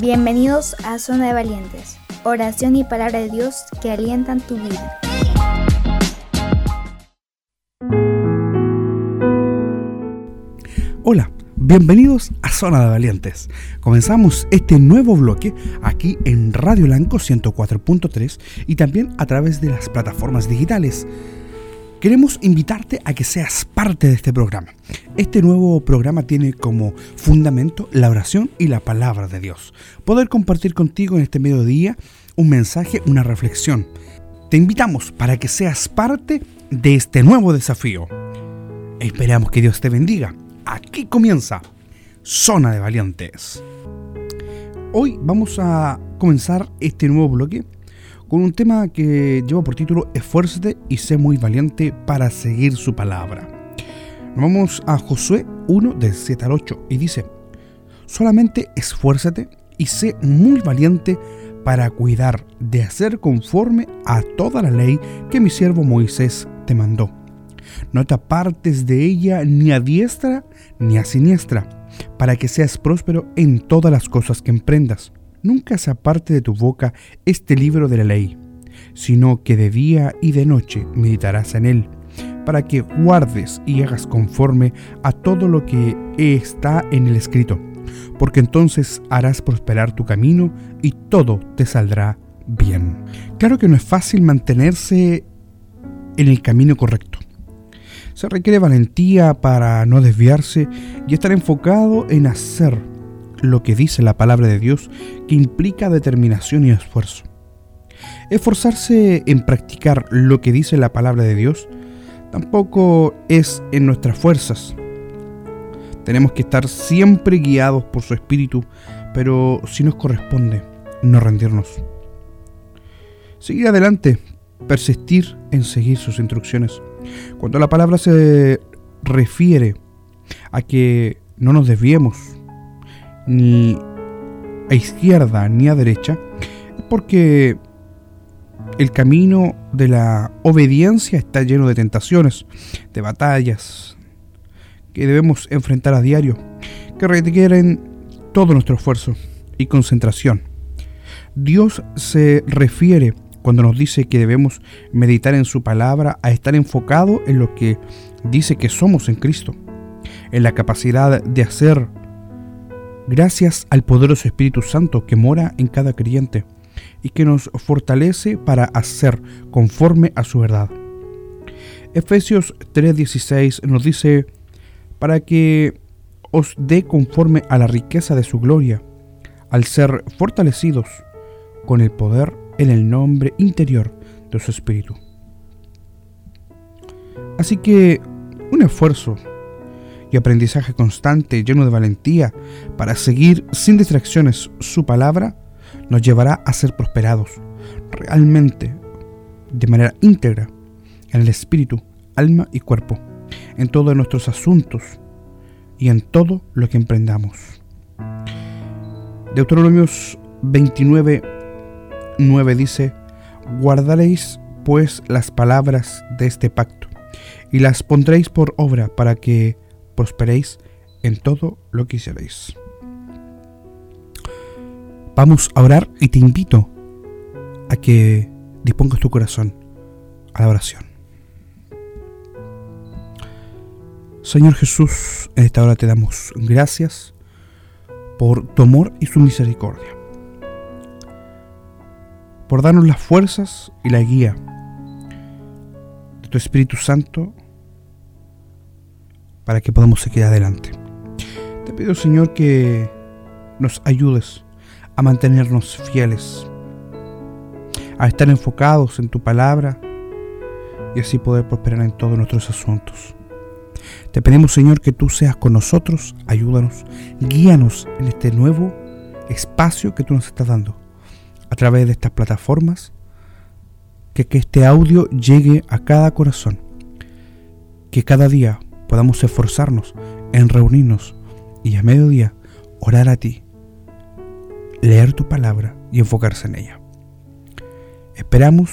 Bienvenidos a Zona de Valientes, oración y palabra de Dios que alientan tu vida. Hola, bienvenidos a Zona de Valientes. Comenzamos este nuevo bloque aquí en Radio Blanco 104.3 y también a través de las plataformas digitales. Queremos invitarte a que seas parte de este programa. Este nuevo programa tiene como fundamento la oración y la palabra de Dios. Poder compartir contigo en este mediodía un mensaje, una reflexión. Te invitamos para que seas parte de este nuevo desafío. Esperamos que Dios te bendiga. Aquí comienza Zona de Valientes. Hoy vamos a comenzar este nuevo bloque con un tema que lleva por título Esfuérzate y sé muy valiente para seguir su palabra. Vamos a Josué 1 del 7 al 8 y dice, solamente esfuérzate y sé muy valiente para cuidar de hacer conforme a toda la ley que mi siervo Moisés te mandó. No te apartes de ella ni a diestra ni a siniestra, para que seas próspero en todas las cosas que emprendas nunca se aparte de tu boca este libro de la ley, sino que de día y de noche meditarás en él, para que guardes y hagas conforme a todo lo que está en el escrito, porque entonces harás prosperar tu camino y todo te saldrá bien. Claro que no es fácil mantenerse en el camino correcto. Se requiere valentía para no desviarse y estar enfocado en hacer lo que dice la palabra de Dios, que implica determinación y esfuerzo. Esforzarse en practicar lo que dice la palabra de Dios tampoco es en nuestras fuerzas. Tenemos que estar siempre guiados por su espíritu, pero si nos corresponde, no rendirnos. Seguir adelante, persistir en seguir sus instrucciones. Cuando la palabra se refiere a que no nos desviemos, ni a izquierda ni a derecha, porque el camino de la obediencia está lleno de tentaciones, de batallas que debemos enfrentar a diario, que requieren todo nuestro esfuerzo y concentración. Dios se refiere cuando nos dice que debemos meditar en su palabra a estar enfocado en lo que dice que somos en Cristo, en la capacidad de hacer gracias al poderoso Espíritu Santo que mora en cada creyente y que nos fortalece para hacer conforme a su verdad. Efesios 3:16 nos dice, para que os dé conforme a la riqueza de su gloria, al ser fortalecidos con el poder en el nombre interior de su Espíritu. Así que un esfuerzo y aprendizaje constante, lleno de valentía, para seguir sin distracciones su palabra, nos llevará a ser prosperados realmente, de manera íntegra, en el espíritu, alma y cuerpo, en todos nuestros asuntos y en todo lo que emprendamos. Deuteronomios 29, 9 dice, guardaréis pues las palabras de este pacto y las pondréis por obra para que prosperéis en todo lo que hicierais. Vamos a orar y te invito a que dispongas tu corazón a la oración. Señor Jesús, en esta hora te damos gracias por tu amor y su misericordia, por darnos las fuerzas y la guía de tu Espíritu Santo para que podamos seguir adelante. Te pido, Señor, que nos ayudes a mantenernos fieles, a estar enfocados en tu palabra y así poder prosperar en todos nuestros asuntos. Te pedimos, Señor, que tú seas con nosotros, ayúdanos, guíanos en este nuevo espacio que tú nos estás dando a través de estas plataformas, que, este audio llegue a cada corazón, que cada día podamos esforzarnos en reunirnos y a mediodía orar a ti, leer tu palabra y enfocarse en ella. Esperamos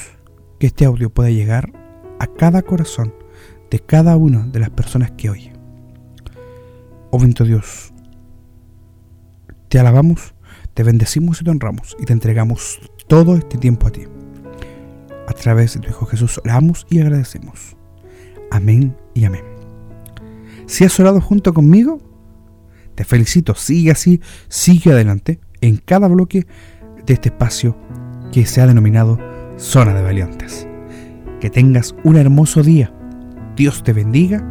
que este audio pueda llegar a cada corazón de cada una de las personas que oye. Oh bendito Dios, te alabamos, te bendecimos y te honramos y te entregamos todo este tiempo a ti. A través de tu Hijo Jesús oramos y agradecemos. Amén y amén. Si has orado junto conmigo, te felicito, sigue así, sigue adelante en cada bloque de este espacio que se ha denominado Zona de Valientes. Que tengas un hermoso día. Dios te bendiga.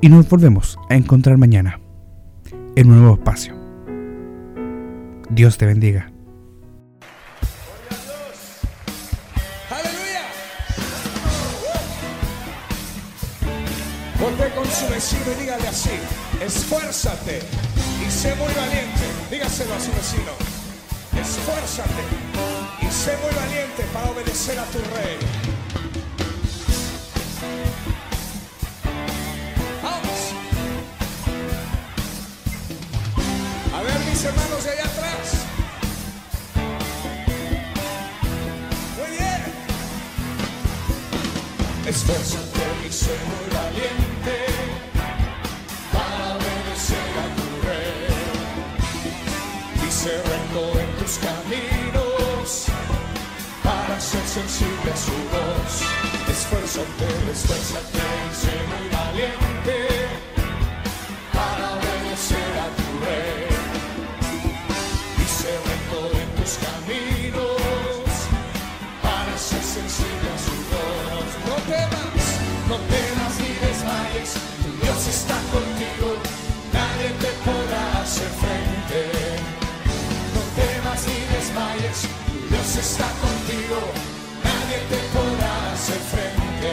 Y nos volvemos a encontrar mañana en un nuevo espacio. Dios te bendiga. Con su vecino y dígale así, esfuérzate y sé muy valiente. Dígaselo a su vecino, esfuérzate y sé muy valiente para obedecer a tu rey. Vamos. A ver mis hermanos de allá atrás. Muy bien. Esfuérzate y sé muy valiente en tus caminos para ser sensible a su voz. Esfuérzate, esfuérzate sé muy valiente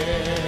frente.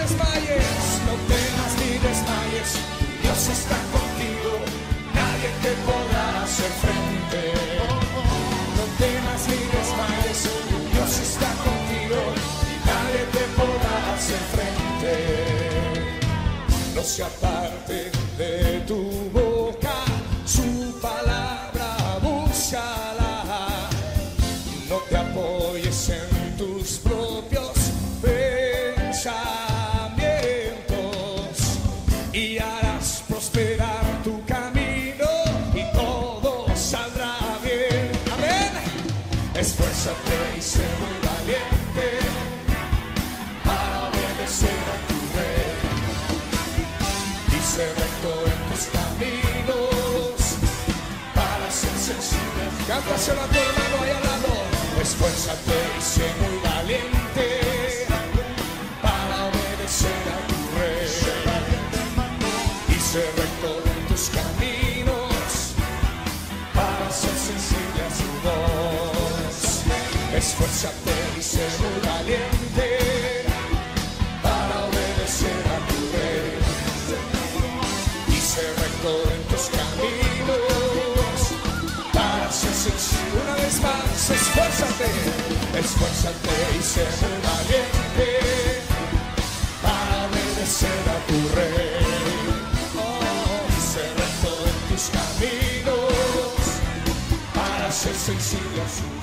Desmayes, no temas ni desmayes, Dios está contigo, nadie te podrá hacer frente. No temas ni desmayes, Dios está contigo, nadie te podrá hacer frente. No se aparte de Esfuérzate y sé muy valiente para obedecer a tu rey. Y sé recto en tus caminos para ser sensible a su voz. Esfuérzate y sé muy valiente esfuérzate y sé valiente para obedecer a tu rey. Oh, ser recto en tus caminos para ser sensible a su